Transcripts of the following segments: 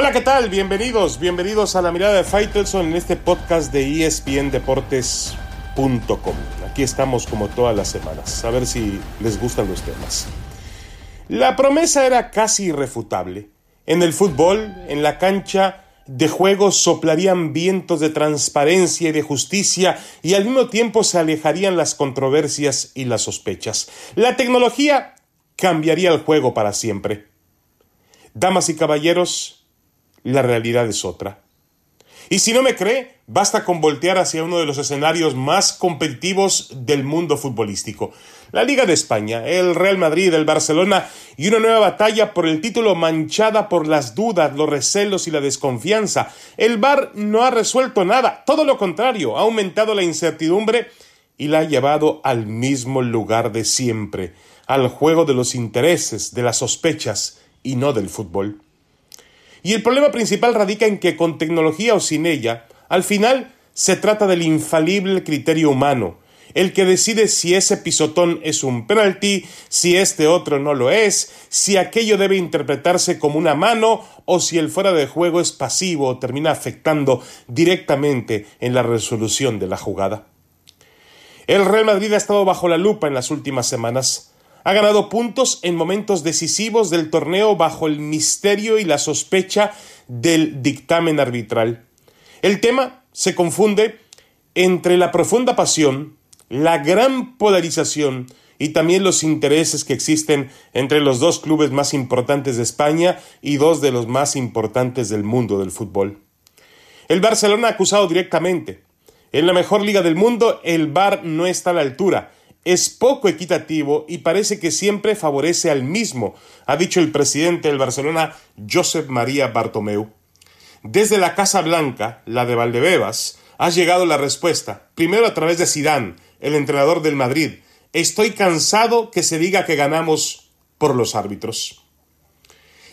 Hola, ¿qué tal? Bienvenidos, bienvenidos a la mirada de Faitelson en este podcast de espndeportes.com. Aquí estamos como todas las semanas, a ver si les gustan los temas. La promesa era casi irrefutable. En el fútbol, en la cancha de juego soplarían vientos de transparencia y de justicia y al mismo tiempo se alejarían las controversias y las sospechas. La tecnología cambiaría el juego para siempre. Damas y caballeros, la realidad es otra. Y si no me cree, basta con voltear hacia uno de los escenarios más competitivos del mundo futbolístico. La Liga de España, el Real Madrid, el Barcelona y una nueva batalla por el título manchada por las dudas, los recelos y la desconfianza. El VAR no ha resuelto nada, todo lo contrario, ha aumentado la incertidumbre y la ha llevado al mismo lugar de siempre, al juego de los intereses, de las sospechas y no del fútbol. Y el problema principal radica en que con tecnología o sin ella, al final se trata del infalible criterio humano, el que decide si ese pisotón es un penalti, si este otro no lo es, si aquello debe interpretarse como una mano o si el fuera de juego es pasivo o termina afectando directamente en la resolución de la jugada. El Real Madrid ha estado bajo la lupa en las últimas semanas. Ha ganado puntos en momentos decisivos del torneo bajo el misterio y la sospecha del dictamen arbitral. El tema se confunde entre la profunda pasión, la gran polarización y también los intereses que existen entre los dos clubes más importantes de España y dos de los más importantes del mundo del fútbol. El Barcelona ha acusado directamente. En la mejor liga del mundo el VAR no está a la altura es poco equitativo y parece que siempre favorece al mismo, ha dicho el presidente del Barcelona, Josep María Bartomeu. Desde la Casa Blanca, la de Valdebebas, ha llegado la respuesta, primero a través de Sidán, el entrenador del Madrid. Estoy cansado que se diga que ganamos por los árbitros.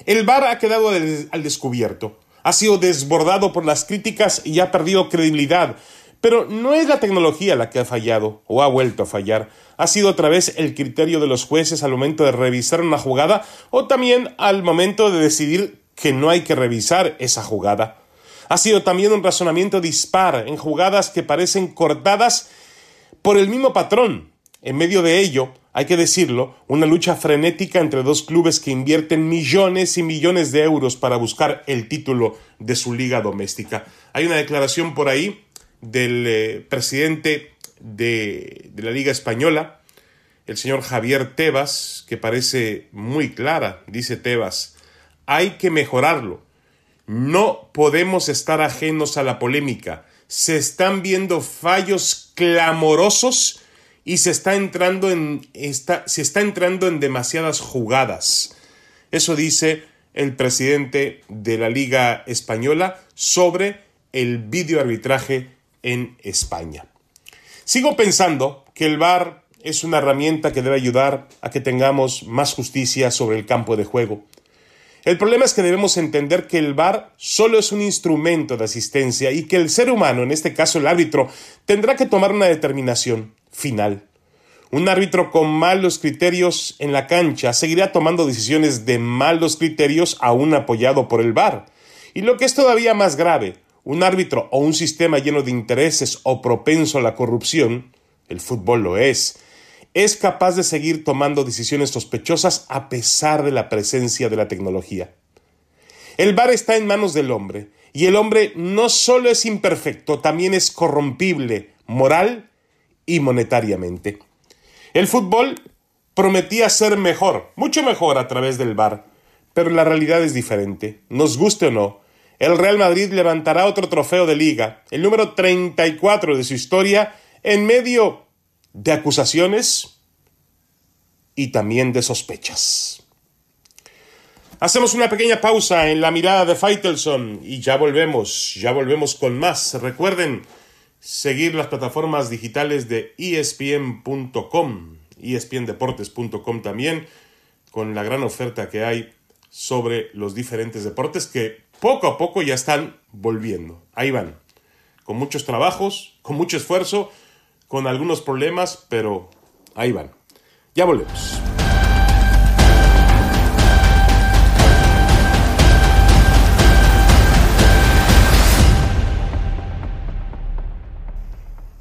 El VAR ha quedado al descubierto, ha sido desbordado por las críticas y ha perdido credibilidad, pero no es la tecnología la que ha fallado o ha vuelto a fallar. Ha sido otra vez el criterio de los jueces al momento de revisar una jugada o también al momento de decidir que no hay que revisar esa jugada. Ha sido también un razonamiento dispar en jugadas que parecen cortadas por el mismo patrón. En medio de ello, hay que decirlo, una lucha frenética entre dos clubes que invierten millones y millones de euros para buscar el título de su liga doméstica. Hay una declaración por ahí del eh, presidente de, la Liga Española, el señor Javier Tebas, que parece muy clara, dice Tebas, hay que mejorarlo. No podemos estar ajenos a la polémica. Se están viendo fallos clamorosos y se está entrando en, está, se está entrando en demasiadas jugadas. Eso dice el presidente de la Liga Española sobre el videoarbitraje en España. Sigo pensando que el VAR es una herramienta que debe ayudar a que tengamos más justicia sobre el campo de juego. El problema es que debemos entender que el VAR solo es un instrumento de asistencia y que el ser humano, en este caso el árbitro, tendrá que tomar una determinación final. Un árbitro con malos criterios en la cancha seguirá tomando decisiones de malos criterios aún apoyado por el VAR. Y lo que es todavía más grave, un árbitro o un sistema lleno de intereses o propenso a la corrupción, el fútbol lo es, es capaz de seguir tomando decisiones sospechosas a pesar de la presencia de la tecnología. El bar está en manos del hombre, y el hombre no solo es imperfecto, también es corrompible, moral y monetariamente. El fútbol prometía ser mejor, mucho mejor a través del bar, pero la realidad es diferente, nos guste o no, el Real Madrid levantará otro trofeo de liga, el número 34 de su historia, en medio de acusaciones y también de sospechas. Hacemos una pequeña pausa en la mirada de Faitelson y ya volvemos, ya volvemos con más. Recuerden seguir las plataformas digitales de espn.com, espndeportes.com también, con la gran oferta que hay sobre los diferentes deportes que poco a poco ya están volviendo. Ahí van. Con muchos trabajos, con mucho esfuerzo, con algunos problemas, pero ahí van. Ya volvemos.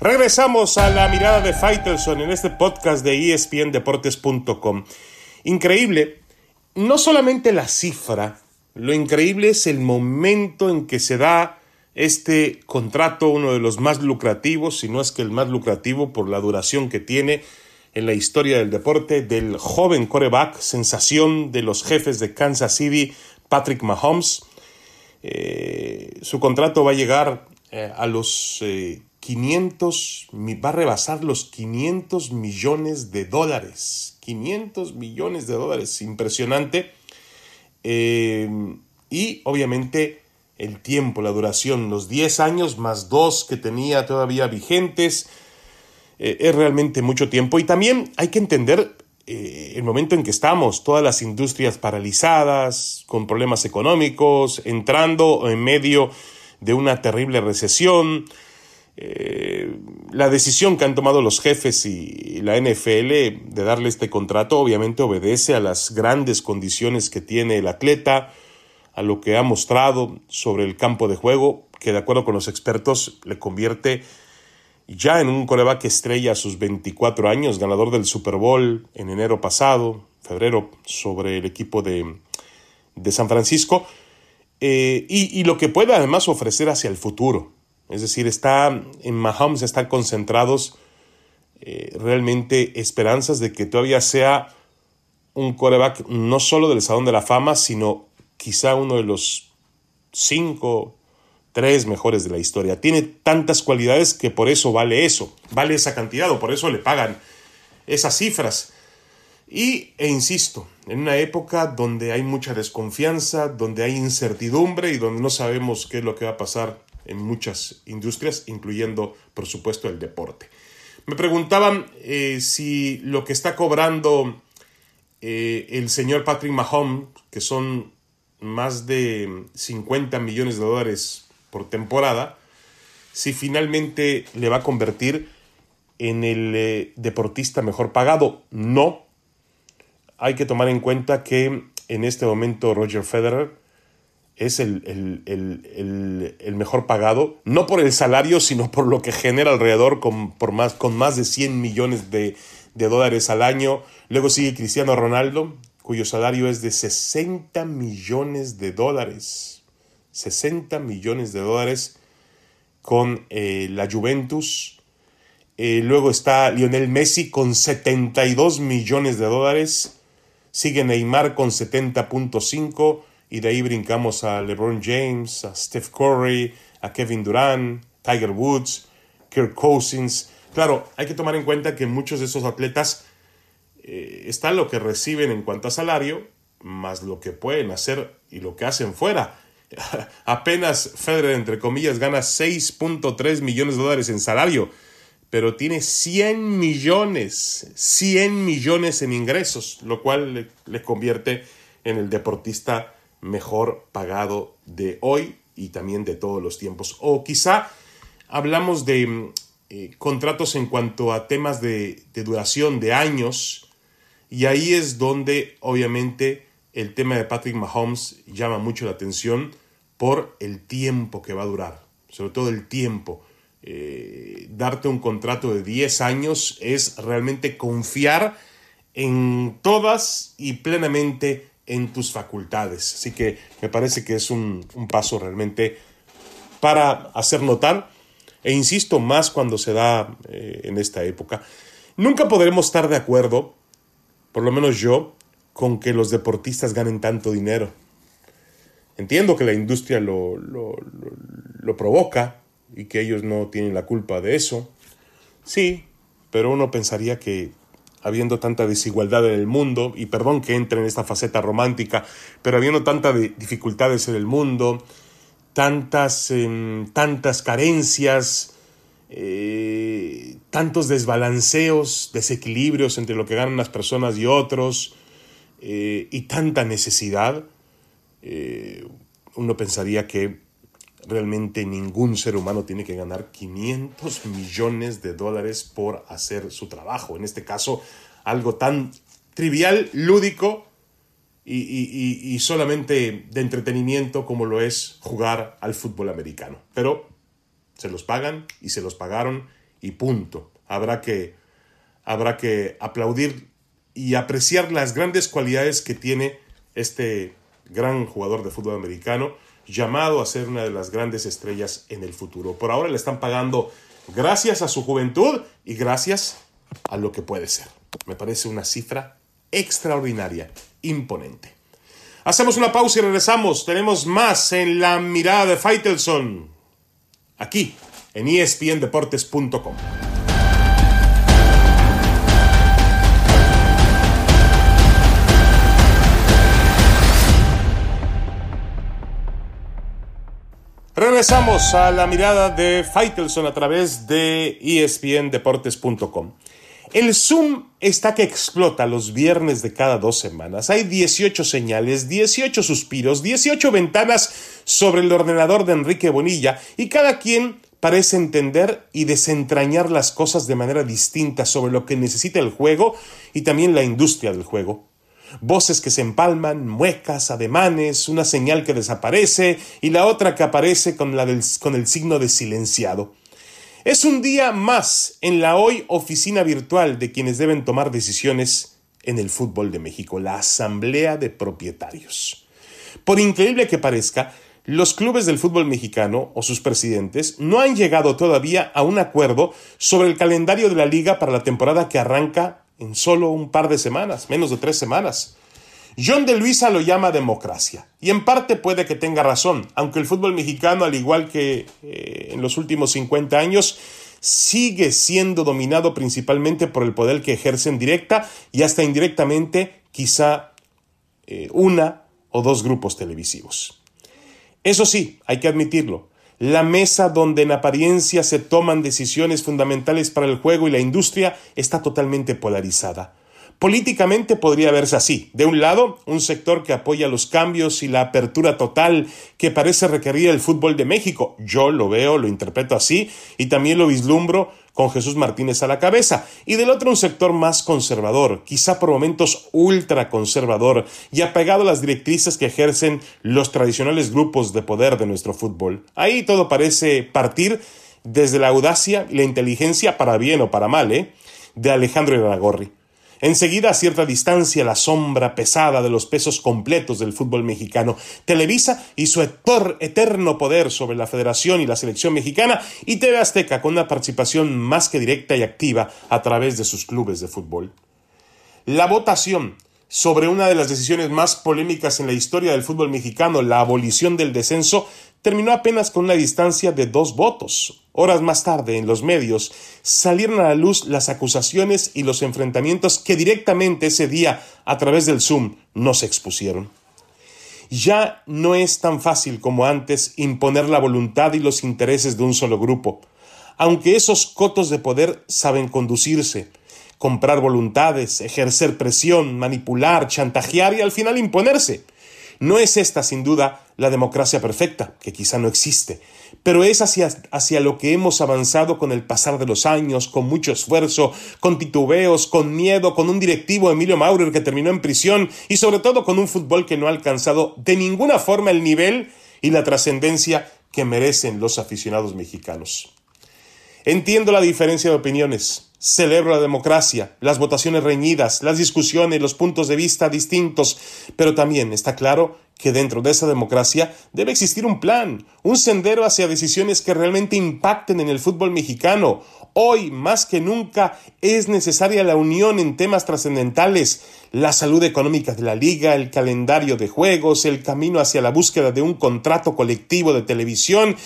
Regresamos a la mirada de Faitelson en este podcast de espndeportes.com. Increíble, no solamente la cifra lo increíble es el momento en que se da este contrato, uno de los más lucrativos, si no es que el más lucrativo por la duración que tiene en la historia del deporte, del joven coreback, sensación de los jefes de Kansas City, Patrick Mahomes. Eh, su contrato va a llegar eh, a los 500, eh, va a rebasar los 500 millones de dólares. 500 millones de dólares, impresionante. Y obviamente el tiempo, la duración, los 10 años más dos que tenía todavía vigentes, eh, es realmente mucho tiempo. Y también hay que entender eh, el momento en que estamos, todas las industrias paralizadas, con problemas económicos, entrando en medio de una terrible recesión. Eh, la decisión que han tomado los jefes y la NFL de darle este contrato obviamente obedece a las grandes condiciones que tiene el atleta, a lo que ha mostrado sobre el campo de juego, que de acuerdo con los expertos le convierte ya en un coreback estrella a sus 24 años, ganador del Super Bowl en enero pasado, febrero, sobre el equipo de, de San Francisco, eh, y, lo que puede además ofrecer hacia el futuro. Es decir, está en Mahomes están concentrados eh, realmente esperanzas de que todavía sea un coreback no solo del Salón de la Fama, sino quizá uno de los cinco, tres mejores de la historia. Tiene tantas cualidades que por eso vale eso, vale esa cantidad o por eso le pagan esas cifras. Y, e insisto, en una época donde hay mucha desconfianza, donde hay incertidumbre y donde no sabemos qué es lo que va a pasar en muchas industrias, incluyendo, por supuesto, el deporte. Me preguntaban eh, si lo que está cobrando eh, el señor Patrick Mahomes, que son más de 50 millones de dólares por temporada, si finalmente le va a convertir en el eh, deportista mejor pagado. No. Hay que tomar en cuenta que en este momento Roger Federer es el, mejor pagado, no por el salario, sino por lo que genera alrededor con, por más, con más de 100 millones de, de dólares al año. Luego sigue Cristiano Ronaldo, cuyo salario es de 60 millones de dólares. 60 millones de dólares con eh, la Juventus. Eh, luego está Lionel Messi con 72 millones de dólares. Sigue Neymar con 70.5 y de ahí brincamos a LeBron James, a Steph Curry, a Kevin Durant, Tiger Woods, Kirk Cousins. Claro, hay que tomar en cuenta que muchos de esos atletas eh, está lo que reciben en cuanto a salario, más lo que pueden hacer y lo que hacen fuera. Apenas Federer, entre comillas, gana 6.3 millones de dólares en salario, pero tiene 100 millones, 100 millones en ingresos, lo cual le, le convierte en el deportista mejor pagado de hoy y también de todos los tiempos. O quizá hablamos de eh, contratos en cuanto a temas de, de, duración de años y ahí es donde obviamente el tema de Patrick Mahomes llama mucho la atención por el tiempo que va a durar, sobre todo el tiempo. Eh, darte un contrato de 10 años es realmente confiar en todas y plenamente en tus facultades. Así que me parece que es un, paso realmente para hacer notar, e insisto más cuando se da eh, en esta época. Nunca podremos estar de acuerdo por lo menos yo, con que los deportistas ganen tanto dinero. Entiendo que la industria lo, lo, provoca y que ellos no tienen la culpa de eso. Sí, pero uno pensaría que habiendo tanta desigualdad en el mundo, y perdón que entre en esta faceta romántica, pero habiendo tantas dificultades en el mundo, tantas, em, tantas carencias, eh, tantos desbalanceos, desequilibrios entre lo que ganan las personas y otros, eh, y tanta necesidad, eh, uno pensaría que realmente ningún ser humano tiene que ganar 500 millones de dólares por hacer su trabajo. En este caso, algo tan trivial, lúdico y, y solamente de entretenimiento como lo es jugar al fútbol americano. Pero se los pagan y se los pagaron y punto. Habrá que, habrá que aplaudir y apreciar las grandes cualidades que tiene este gran jugador de fútbol americano, llamado a ser una de las grandes estrellas en el futuro. Por ahora le están pagando gracias a su juventud y gracias a lo que puede ser. Me parece una cifra extraordinaria, imponente. Hacemos una pausa y regresamos. Tenemos más en la mirada de Faitelson. Aquí, en espndeportes.com. Regresamos a la mirada de Faitelson a través de espndeportes.com. El Zoom está que explota los viernes de cada dos semanas. Hay 18 señales, 18 suspiros, 18 ventanas sobre el ordenador de Enrique Bonilla y cada quien parece entender y desentrañar las cosas de manera distinta sobre lo que necesita el juego y también la industria del juego. Voces que se empalman, muecas, ademanes, una señal que desaparece y la otra que aparece con, la con el signo de silenciado. Es un día más en la hoy oficina virtual de quienes deben tomar decisiones en el fútbol de México, la Asamblea de Propietarios. Por increíble que parezca, los clubes del fútbol mexicano o sus presidentes no han llegado todavía a un acuerdo sobre el calendario de la liga para la temporada que arranca en solo un par de semanas, menos de tres semanas. John de Luisa lo llama democracia, y en parte puede que tenga razón, aunque el fútbol mexicano, al igual que eh, en los últimos 50 años, sigue siendo dominado principalmente por el poder que ejercen directa y hasta indirectamente quizá eh, una o dos grupos televisivos. Eso sí, hay que admitirlo, la mesa donde en apariencia se toman decisiones fundamentales para el juego y la industria está totalmente polarizada. Políticamente podría verse así. De un lado, un sector que apoya los cambios y la apertura total que parece requerir el fútbol de México. Yo lo veo, lo interpreto así y también lo vislumbro con Jesús Martínez a la cabeza. Y del otro un sector más conservador, quizá por momentos ultra conservador y apegado a las directrices que ejercen los tradicionales grupos de poder de nuestro fútbol. Ahí todo parece partir desde la audacia la inteligencia, para bien o para mal, ¿eh? de Alejandro Iragorri. Enseguida, a cierta distancia, la sombra pesada de los pesos completos del fútbol mexicano, Televisa y su eterno poder sobre la Federación y la selección mexicana, y TV Azteca con una participación más que directa y activa a través de sus clubes de fútbol. La votación sobre una de las decisiones más polémicas en la historia del fútbol mexicano, la abolición del descenso, terminó apenas con una distancia de dos votos. Horas más tarde, en los medios, salieron a la luz las acusaciones y los enfrentamientos que directamente ese día, a través del Zoom, no se expusieron. Ya no es tan fácil como antes imponer la voluntad y los intereses de un solo grupo, aunque esos cotos de poder saben conducirse, comprar voluntades, ejercer presión, manipular, chantajear y al final imponerse. No es esta, sin duda, la democracia perfecta, que quizá no existe, pero es hacia, hacia, lo que hemos avanzado con el pasar de los años, con mucho esfuerzo, con titubeos, con miedo, con un directivo Emilio Maurer que terminó en prisión y sobre todo con un fútbol que no ha alcanzado de ninguna forma el nivel y la trascendencia que merecen los aficionados mexicanos. Entiendo la diferencia de opiniones, celebro la democracia, las votaciones reñidas, las discusiones, los puntos de vista distintos, pero también está claro que dentro de esa democracia debe existir un plan, un sendero hacia decisiones que realmente impacten en el fútbol mexicano. Hoy, más que nunca, es necesaria la unión en temas trascendentales, la salud económica de la liga, el calendario de juegos, el camino hacia la búsqueda de un contrato colectivo de televisión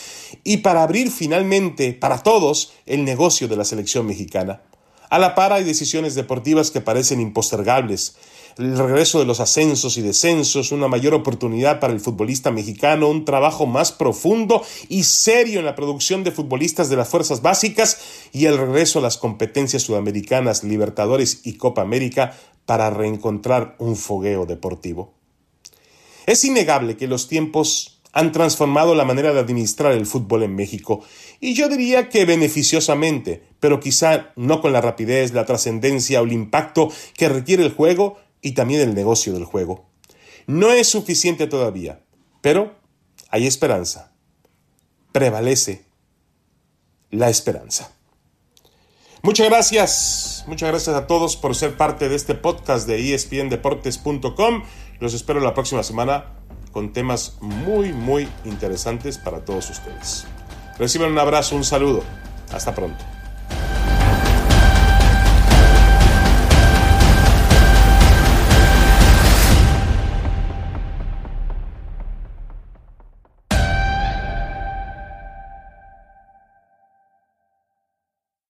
y para abrir finalmente para todos el negocio de la selección mexicana. A la par hay decisiones deportivas que parecen impostergables. El regreso de los ascensos y descensos, una mayor oportunidad para el futbolista mexicano, un trabajo más profundo y serio en la producción de futbolistas de las fuerzas básicas y el regreso a las competencias sudamericanas, Libertadores y Copa América para reencontrar un fogueo deportivo. Es innegable que los tiempos han transformado la manera de administrar el fútbol en México, y yo diría que beneficiosamente, pero quizá no con la rapidez, la trascendencia o el impacto que requiere el juego y también el negocio del juego. No es suficiente todavía, pero hay esperanza. Prevalece la esperanza. Muchas gracias, muchas gracias a todos por ser parte de este podcast de espndeportes.com. Los espero la próxima semana con temas muy, muy interesantes para todos ustedes. Reciban un abrazo, un saludo. Hasta pronto.